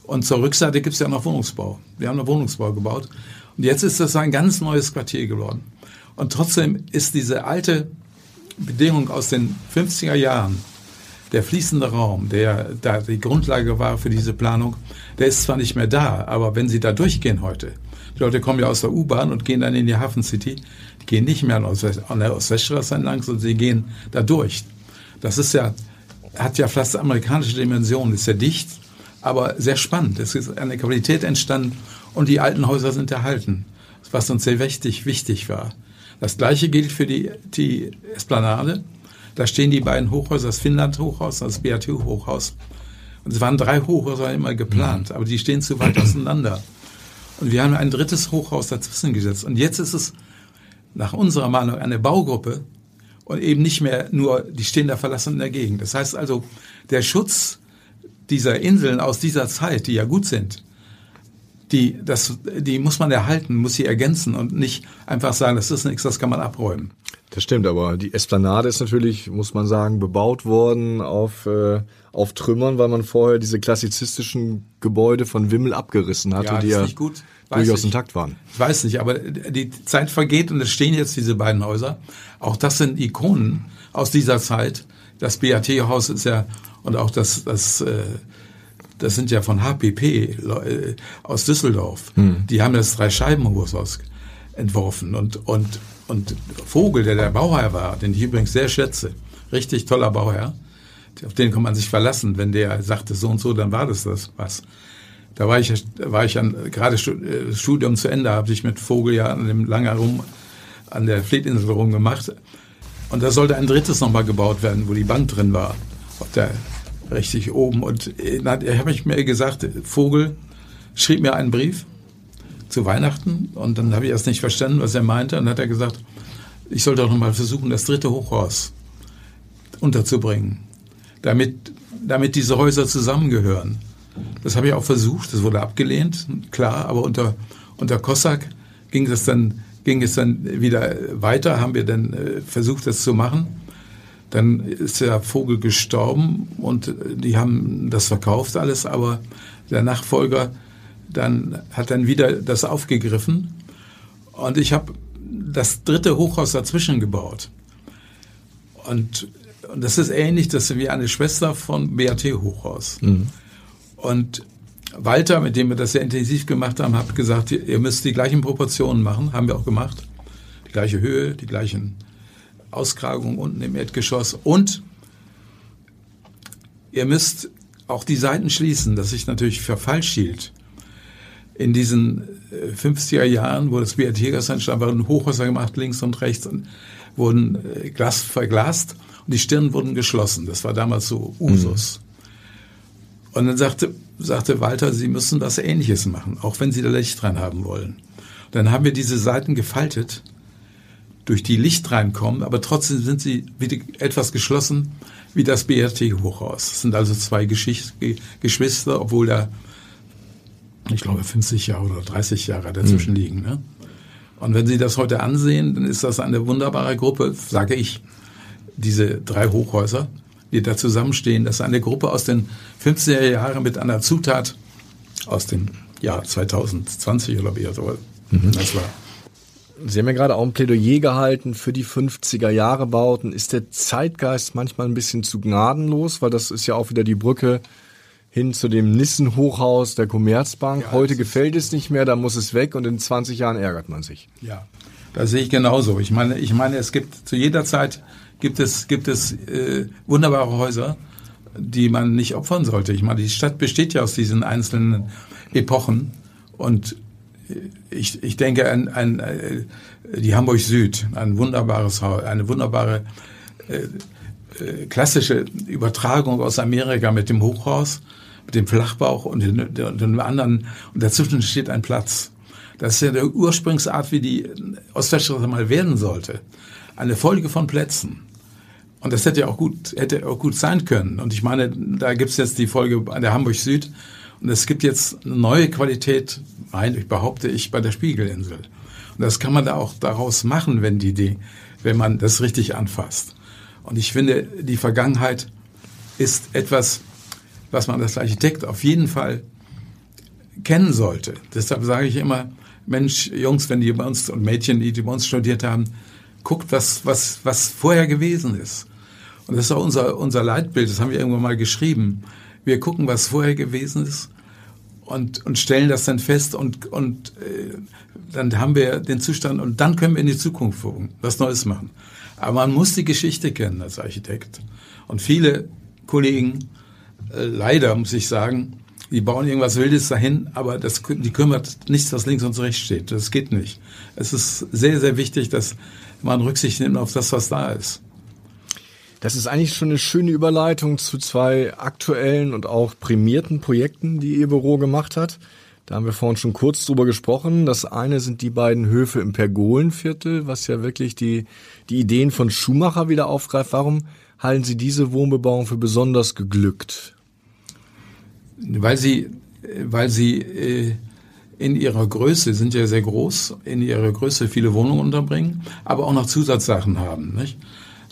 Und zur Rückseite gibt es ja noch Wohnungsbau. Wir haben noch Wohnungsbau gebaut. Und jetzt ist das ein ganz neues Quartier geworden. Und trotzdem ist diese alte Bedingung aus den 50er Jahren, der fließende Raum, der da die Grundlage war für diese Planung, der ist zwar nicht mehr da, aber wenn Sie da durchgehen heute, die Leute kommen ja aus der U-Bahn und gehen dann in die Hafen City, die gehen nicht mehr an, der Ostweststraße entlang, sondern sie gehen da durch. Das ist ja, hat ja fast amerikanische Dimensionen, ist ja dicht, aber sehr spannend. Es ist eine Qualität entstanden und die alten Häuser sind erhalten, was uns sehr wichtig, wichtig war. Das gleiche gilt für die, die Esplanade. Da stehen die beiden Hochhäuser, das Finnland-Hochhaus, das BAT-Hochhaus. Und es waren drei Hochhäuser immer geplant, mhm. aber die stehen zu weit auseinander. Und wir haben ein drittes Hochhaus dazwischen gesetzt. Und jetzt ist es nach unserer Meinung eine Baugruppe und eben nicht mehr nur, die stehen da verlassen in der Gegend. Das heißt also, der Schutz dieser Inseln aus dieser Zeit, die ja gut sind, die, das, die muss man erhalten, muss sie ergänzen und nicht einfach sagen, das ist nichts, das kann man abräumen. Das stimmt, aber die Esplanade ist natürlich, muss man sagen, bebaut worden auf, äh, auf Trümmern, weil man vorher diese klassizistischen Gebäude von Wimmel abgerissen hatte, ja, die ja durchaus intakt waren. Ich weiß nicht, aber die Zeit vergeht und es stehen jetzt diese beiden Häuser. Auch das sind Ikonen aus dieser Zeit. Das BAT-Haus ist ja, und auch das, das, äh, das sind ja von HPP äh, aus Düsseldorf. Hm. Die haben das Drei-Scheiben-Haus entworfen und, und und Vogel, der der Bauherr war, den ich übrigens sehr schätze, richtig toller Bauherr, auf den kann man sich verlassen. Wenn der sagte so und so, dann war das das was. Da war ich, war ich an, gerade äh, Studium zu Ende, habe ich mit Vogel ja an dem Langer rum, an der Fleetinsel rumgemacht. Und da sollte ein drittes nochmal gebaut werden, wo die Bank drin war. Auf der, richtig oben. Und äh, da habe ich mir gesagt, Vogel schrieb mir einen Brief zu Weihnachten und dann habe ich erst nicht verstanden, was er meinte. Und dann hat er gesagt, ich soll doch nochmal versuchen, das dritte Hochhaus unterzubringen, damit, damit diese Häuser zusammengehören. Das habe ich auch versucht, das wurde abgelehnt, klar, aber unter, unter Cossack ging es dann, ging es dann wieder weiter, haben wir dann äh, versucht, das zu machen. Dann ist der Vogel gestorben und die haben das verkauft alles, aber der Nachfolger dann hat dann wieder das aufgegriffen und ich habe das dritte Hochhaus dazwischen gebaut. Und, und das ist ähnlich, das ist wie eine Schwester von BAT Hochhaus. Mhm. Und Walter, mit dem wir das sehr intensiv gemacht haben, hat gesagt, ihr müsst die gleichen Proportionen machen, haben wir auch gemacht. Die gleiche Höhe, die gleichen Auskragungen unten im Erdgeschoss und ihr müsst auch die Seiten schließen, das sich natürlich für falsch hielt in diesen 50er äh, Jahren, wo das BRT entstand, waren Hochhäuser gemacht, links und rechts, und wurden äh, Glas verglast und die Stirnen wurden geschlossen. Das war damals so Usus. Mhm. Und dann sagte, sagte Walter, Sie müssen was Ähnliches machen, auch wenn Sie da Licht dran haben wollen. Dann haben wir diese Seiten gefaltet durch die Licht reinkommen, aber trotzdem sind sie wieder etwas geschlossen wie das BRT-Hochhaus. Das sind also zwei Geschicht Geschwister, obwohl da, ich glaube, 50 Jahre oder 30 Jahre dazwischen mhm. liegen. Ne? Und wenn Sie das heute ansehen, dann ist das eine wunderbare Gruppe, sage ich, diese drei Hochhäuser, die da zusammenstehen. Das ist eine Gruppe aus den 50er Jahren mit einer Zutat aus dem Jahr 2020 oder wie so. Mhm. Das war Sie haben ja gerade auch ein Plädoyer gehalten für die 50er Jahre Bauten. Ist der Zeitgeist manchmal ein bisschen zu gnadenlos? Weil das ist ja auch wieder die Brücke hin zu dem Nissen-Hochhaus der Commerzbank. Ja, Heute gefällt es nicht mehr, da muss es weg und in 20 Jahren ärgert man sich. Ja, das sehe ich genauso. Ich meine, ich meine, es gibt zu jeder Zeit gibt es, gibt es äh, wunderbare Häuser, die man nicht opfern sollte. Ich meine, die Stadt besteht ja aus diesen einzelnen Epochen und ich, ich denke an, an äh, die Hamburg Süd, ein wunderbares Haus, eine wunderbare äh, äh, klassische Übertragung aus Amerika mit dem Hochhaus, mit dem Flachbauch und den, den anderen. Und dazwischen steht ein Platz. Das ist ja der Ursprungsart, wie die Ostweststraße mal werden sollte. Eine Folge von Plätzen. Und das hätte auch gut, hätte auch gut sein können. Und ich meine, da gibt's jetzt die Folge an der Hamburg Süd. Und es gibt jetzt eine neue Qualität, meine ich, behaupte ich, bei der Spiegelinsel. Und das kann man da auch daraus machen, wenn die, die, wenn man das richtig anfasst. Und ich finde, die Vergangenheit ist etwas, was man als Architekt auf jeden Fall kennen sollte. Deshalb sage ich immer, Mensch, Jungs, wenn die bei uns und Mädchen, die, die bei uns studiert haben, guckt, was, was, was vorher gewesen ist. Und das ist auch unser, unser Leitbild, das haben wir irgendwann mal geschrieben. Wir gucken, was vorher gewesen ist und, und stellen das dann fest und, und äh, dann haben wir den Zustand und dann können wir in die Zukunft gucken, was Neues machen. Aber man muss die Geschichte kennen als Architekt. Und viele Kollegen, äh, leider muss ich sagen, die bauen irgendwas Wildes dahin, aber das, die kümmert nichts, was links und rechts steht. Das geht nicht. Es ist sehr, sehr wichtig, dass man Rücksicht nimmt auf das, was da ist. Das ist eigentlich schon eine schöne Überleitung zu zwei aktuellen und auch prämierten Projekten, die Ihr Büro gemacht hat. Da haben wir vorhin schon kurz drüber gesprochen. Das eine sind die beiden Höfe im Pergolenviertel, was ja wirklich die, die Ideen von Schumacher wieder aufgreift. Warum halten Sie diese Wohnbebauung für besonders geglückt? Weil sie, weil sie äh, in ihrer Größe, sind ja sehr groß, in ihrer Größe viele Wohnungen unterbringen, aber auch noch Zusatzsachen haben. Nicht?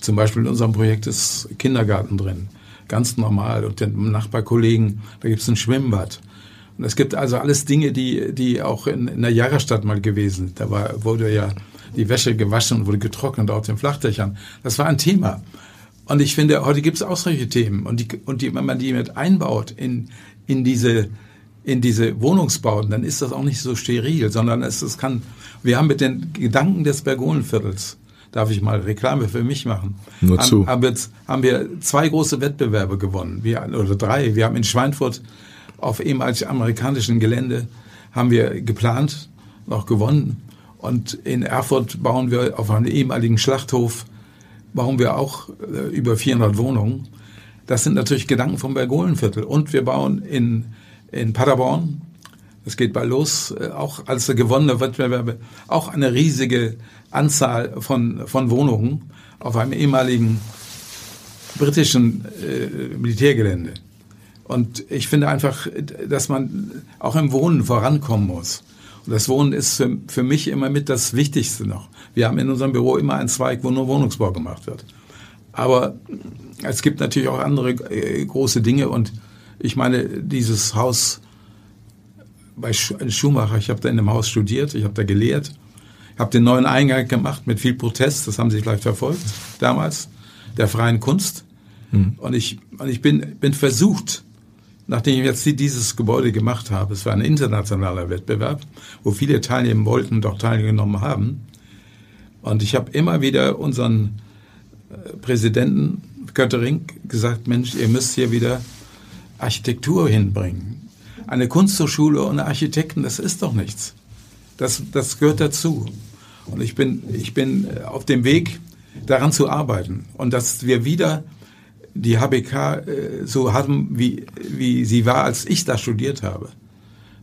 Zum Beispiel in unserem Projekt ist Kindergarten drin. Ganz normal. Und den Nachbarkollegen, da gibt es ein Schwimmbad. Und es gibt also alles Dinge, die, die auch in, in der Jahrestadt mal gewesen sind. Da war, wurde ja die Wäsche gewaschen und wurde getrocknet auf den Flachdächern. Das war ein Thema. Und ich finde, heute gibt es auch solche Themen. Und, die, und die, wenn man die mit einbaut in, in diese in diese Wohnungsbauten, dann ist das auch nicht so steril, sondern es, es kann, wir haben mit den Gedanken des Bergolenviertels darf ich mal Reklame für mich machen. Nur haben, zu. Haben wir, haben wir zwei große Wettbewerbe gewonnen, wir, oder drei. Wir haben in Schweinfurt auf ehemals amerikanischen Gelände haben wir geplant, noch gewonnen. Und in Erfurt bauen wir auf einem ehemaligen Schlachthof, bauen wir auch äh, über 400 Wohnungen. Das sind natürlich Gedanken vom Bergolenviertel. Und wir bauen in, in Paderborn, das geht bald los, äh, auch als gewonnene Wettbewerbe, auch eine riesige Anzahl von, von Wohnungen auf einem ehemaligen britischen äh, Militärgelände. Und ich finde einfach, dass man auch im Wohnen vorankommen muss. Und das Wohnen ist für, für mich immer mit das Wichtigste noch. Wir haben in unserem Büro immer einen Zweig, wo nur Wohnungsbau gemacht wird. Aber es gibt natürlich auch andere äh, große Dinge und ich meine, dieses Haus bei Schumacher, ich habe da in dem Haus studiert, ich habe da gelehrt habe den neuen Eingang gemacht mit viel Protest, das haben Sie vielleicht verfolgt damals, der freien Kunst. Mhm. Und ich, und ich bin, bin versucht, nachdem ich jetzt dieses Gebäude gemacht habe, es war ein internationaler Wettbewerb, wo viele teilnehmen wollten und auch teilgenommen haben. Und ich habe immer wieder unseren äh, Präsidenten Köttering gesagt, Mensch, ihr müsst hier wieder Architektur hinbringen. Eine Kunsthochschule ohne Architekten, das ist doch nichts. Das, das gehört dazu. Und ich bin, ich bin auf dem Weg, daran zu arbeiten. Und dass wir wieder die HBK äh, so haben, wie, wie sie war, als ich da studiert habe.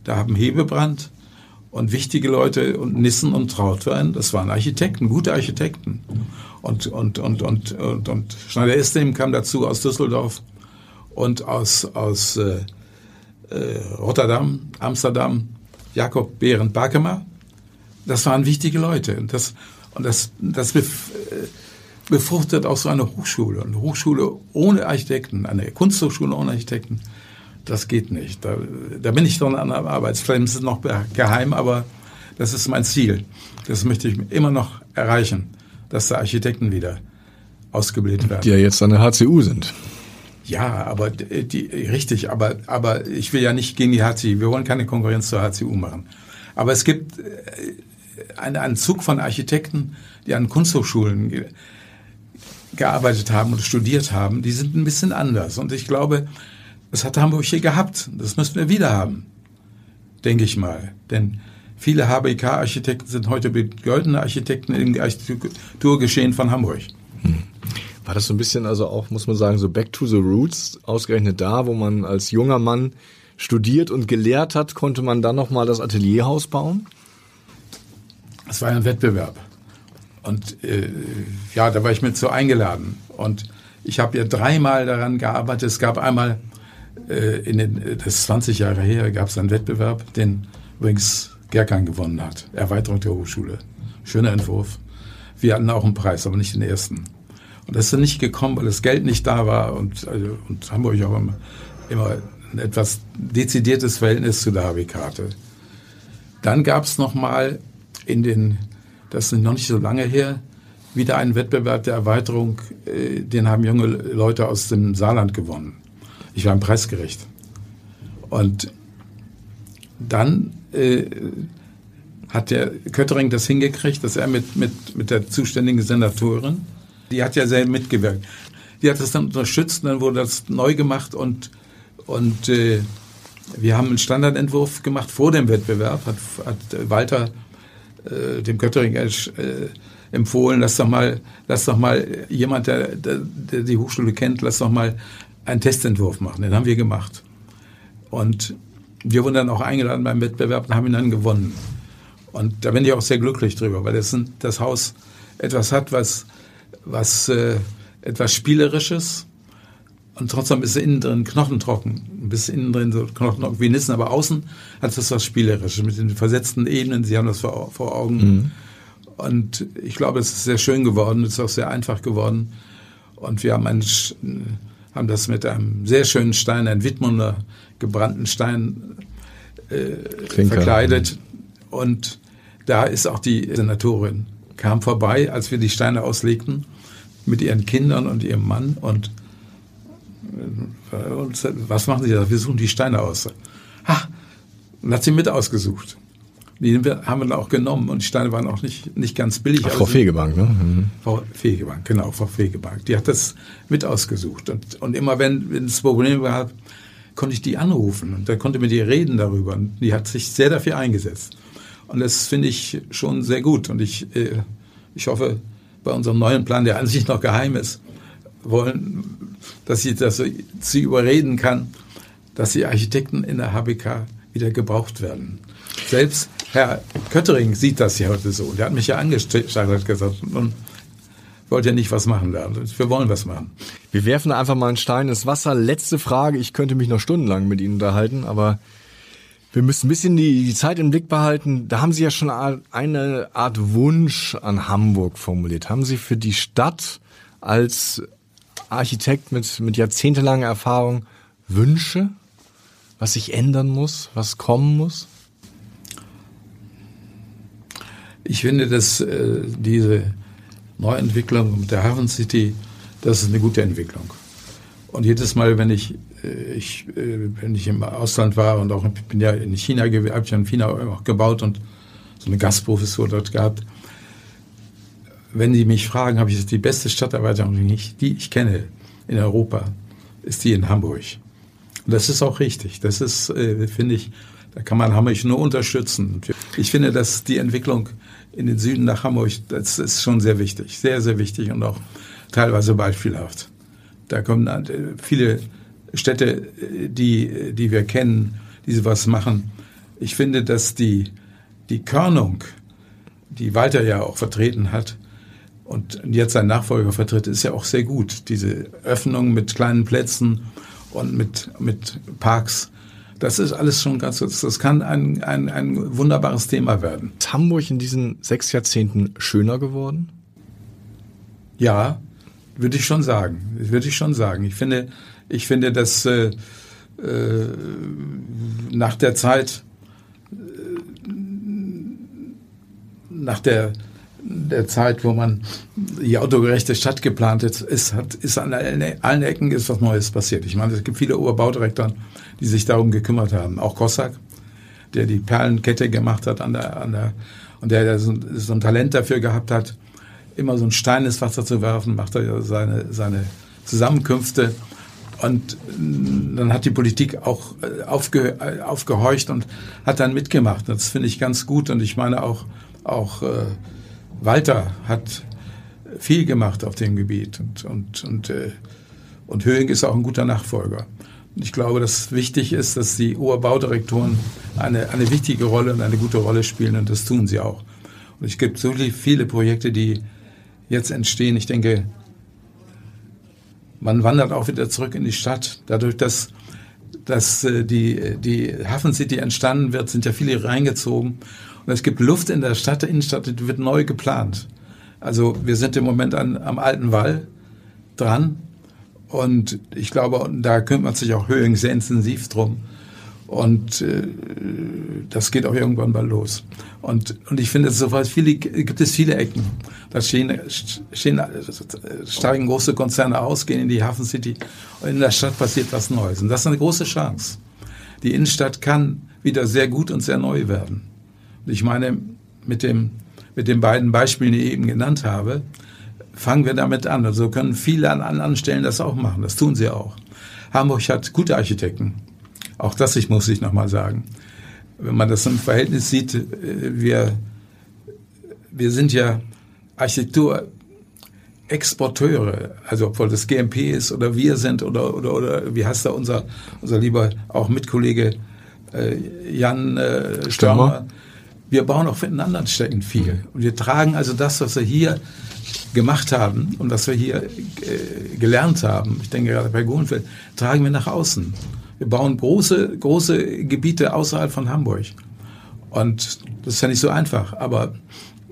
Da haben Hebebrand Und wichtige Leute und Nissen und Trautwein, das waren Architekten, gute Architekten. Und, und, und, und, und, und Schneider-Estem kam dazu aus Düsseldorf und aus, aus äh, äh, Rotterdam, Amsterdam, Jakob Behrend Bakemer. Das waren wichtige Leute. Und das, und das, das äh, befruchtet auch so eine Hochschule. Eine Hochschule ohne Architekten, eine Kunsthochschule ohne Architekten, das geht nicht. Da, da bin ich dann an der Arbeitsplatz, ist noch geheim, aber das ist mein Ziel. Das möchte ich immer noch erreichen, dass da Architekten wieder ausgebildet werden. Die ja jetzt an der HCU sind. Ja, aber die, richtig, aber, aber ich will ja nicht gegen die HCU, wir wollen keine Konkurrenz zur HCU machen. Aber es gibt einen, einen Zug von Architekten, die an Kunsthochschulen ge gearbeitet haben und studiert haben, die sind ein bisschen anders. Und ich glaube, das hat Hamburg hier gehabt. Das müssen wir wieder haben. Denke ich mal. Denn viele HBK-Architekten sind heute goldene Architekten im Architekturgeschehen von Hamburg. Hm. War das so ein bisschen also auch, muss man sagen, so back to the roots, ausgerechnet da, wo man als junger Mann studiert und gelehrt hat, konnte man dann nochmal das Atelierhaus bauen? Es war ein Wettbewerb. Und äh, ja, da war ich mit so eingeladen. Und ich habe ja dreimal daran gearbeitet. Es gab einmal, äh, in den, das ist 20 Jahre her, gab es einen Wettbewerb, den übrigens Gerkan gewonnen hat. Erweiterung der Hochschule. Schöner Entwurf. Wir hatten auch einen Preis, aber nicht den ersten. Und das ist nicht gekommen, weil das Geld nicht da war und, also, und Hamburg auch immer, immer ein etwas dezidiertes Verhältnis zu der HB-Karte. Dann gab es nochmal in den, das ist noch nicht so lange her, wieder einen Wettbewerb der Erweiterung, äh, den haben junge Leute aus dem Saarland gewonnen. Ich war im Preisgericht. Und dann äh, hat der Köttering das hingekriegt, dass er mit, mit, mit der zuständigen Senatorin die hat ja sehr mitgewirkt. Die hat das dann unterstützt und dann wurde das neu gemacht und, und äh, wir haben einen Standardentwurf gemacht vor dem Wettbewerb, hat, hat Walter äh, dem Göttering äh, empfohlen, lass doch mal, lass doch mal jemand, der, der, der die Hochschule kennt, lass doch mal einen Testentwurf machen. Den haben wir gemacht. Und wir wurden dann auch eingeladen beim Wettbewerb und haben ihn dann gewonnen. Und da bin ich auch sehr glücklich drüber, weil das, das Haus etwas hat, was was äh, etwas Spielerisches und trotzdem ist es innen drin knochentrocken. Ein bisschen innen drin so knochentrocken wie Nissen, aber außen hat es was Spielerisches mit den versetzten Ebenen. Sie haben das vor, vor Augen. Mhm. Und ich glaube, es ist sehr schön geworden, es ist auch sehr einfach geworden. Und wir haben, einen, haben das mit einem sehr schönen Stein, einem Wittmunder gebrannten Stein äh, verkleidet. Und da ist auch die Senatorin, kam vorbei, als wir die Steine auslegten mit ihren Kindern und ihrem Mann und, und was machen Sie da? Wir suchen die Steine aus. Ha, und hat sie mit ausgesucht. Die haben wir dann auch genommen und die Steine waren auch nicht, nicht ganz billig. Ach, Frau also, Fegebank, ne? Mhm. Frau Fegebank, genau, Frau Fegebank. Die hat das mit ausgesucht. Und, und immer wenn, wenn es Probleme gab, konnte ich die anrufen und da konnte mit ihr reden darüber. Und die hat sich sehr dafür eingesetzt. Und das finde ich schon sehr gut. Und ich, äh, ich hoffe, bei unserem neuen Plan, der an sich noch geheim ist, wollen, dass sie das sie überreden kann, dass die Architekten in der HBK wieder gebraucht werden. Selbst Herr Köttering sieht das ja heute so. Der hat mich ja angestellt und gesagt, nun wollt ihr nicht was machen da. Wir wollen was machen. Wir werfen einfach mal einen Stein ins Wasser. Letzte Frage. Ich könnte mich noch stundenlang mit Ihnen unterhalten, aber wir müssen ein bisschen die, die Zeit im Blick behalten. Da haben Sie ja schon eine Art Wunsch an Hamburg formuliert. Haben Sie für die Stadt als Architekt mit, mit jahrzehntelanger Erfahrung Wünsche, was sich ändern muss, was kommen muss? Ich finde, dass äh, diese Neuentwicklung mit der Hafen City, das ist eine gute Entwicklung. Und jedes Mal, wenn ich äh, ich, äh, wenn ich im Ausland war und auch bin ja in China, habe ich in China gebaut und so eine Gastprofessur dort gehabt. Wenn die mich fragen, habe ich die beste Stadterweiterung, die ich kenne in Europa, ist die in Hamburg. Und das ist auch richtig. Das ist, äh, finde ich, da kann man Hamburg nur unterstützen. Ich finde, dass die Entwicklung in den Süden nach Hamburg, das ist schon sehr wichtig, sehr, sehr wichtig und auch teilweise beispielhaft. Da kommen viele Städte, die, die wir kennen, die sowas machen. Ich finde, dass die die Körnung, die Walter ja auch vertreten hat und jetzt sein Nachfolger vertritt, ist ja auch sehr gut. Diese Öffnung mit kleinen Plätzen und mit, mit Parks, das ist alles schon ganz, das kann ein, ein, ein wunderbares Thema werden. Ist Hamburg in diesen sechs Jahrzehnten schöner geworden? Ja, würde ich schon sagen. Würde ich schon sagen. Ich finde, ich finde, dass äh, äh, nach der Zeit, äh, nach der der Zeit, wo man die autogerechte Stadt geplant hat, ist, hat, ist an allen Ecken ist was Neues passiert. Ich meine, es gibt viele Oberbaudirektoren, die sich darum gekümmert haben. Auch Kossack, der die Perlenkette gemacht hat an der, an der, und der, der so, so ein Talent dafür gehabt hat, immer so ein Stein ins Wasser zu werfen, macht er seine, seine Zusammenkünfte. Und dann hat die Politik auch äh, aufge, äh, aufgehorcht und hat dann mitgemacht. Das finde ich ganz gut. Und ich meine auch, auch äh, Walter hat viel gemacht auf dem Gebiet und, und, und, äh, und Höhing ist auch ein guter Nachfolger. Ich glaube, dass wichtig ist, dass die Oberbaudirektoren eine, eine wichtige Rolle und eine gute Rolle spielen und das tun sie auch. Und es gibt so viele Projekte, die jetzt entstehen. Ich denke, man wandert auch wieder zurück in die Stadt. Dadurch, dass, dass äh, die, die Hafen City entstanden wird, sind ja viele reingezogen. Und es gibt Luft in der Stadt, der Innenstadt, die wird neu geplant. Also wir sind im Moment an, am alten Wall dran. Und ich glaube, da kümmert sich auch Höhing sehr intensiv drum. Und äh, das geht auch irgendwann mal los. Und, und ich finde, so viele, gibt es viele Ecken. Da stehen, stehen, steigen große Konzerne aus, gehen in die Hafen City und in der Stadt passiert was Neues. Und das ist eine große Chance. Die Innenstadt kann wieder sehr gut und sehr neu werden. Ich meine, mit, dem, mit den beiden Beispielen, die ich eben genannt habe, fangen wir damit an. Also können viele an anderen Stellen das auch machen. Das tun sie auch. Hamburg hat gute Architekten. Auch das ich muss ich nochmal sagen. Wenn man das im Verhältnis sieht, äh, wir, wir sind ja Architektur Exporteure, also obwohl das GMP ist oder wir sind oder, oder, oder wie heißt da unser, unser lieber auch Mitkollege äh, Jan äh, Stürmer. Wir bauen auch für den anderen Städten viel. Und wir tragen also das, was wir hier gemacht haben und was wir hier äh, gelernt haben, ich denke gerade bei Gohenfeld, tragen wir nach außen. Wir bauen große, große Gebiete außerhalb von Hamburg. Und das ist ja nicht so einfach, aber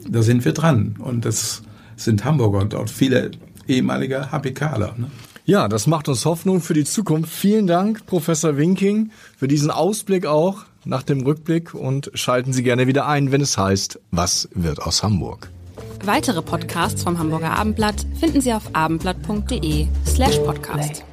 da sind wir dran. Und das sind Hamburger und auch viele ehemalige HPKler. Ne? Ja, das macht uns Hoffnung für die Zukunft. Vielen Dank, Professor Winking, für diesen Ausblick auch nach dem Rückblick und schalten Sie gerne wieder ein, wenn es heißt, was wird aus Hamburg? Weitere Podcasts vom Hamburger Abendblatt finden Sie auf abendblatt.de slash podcast.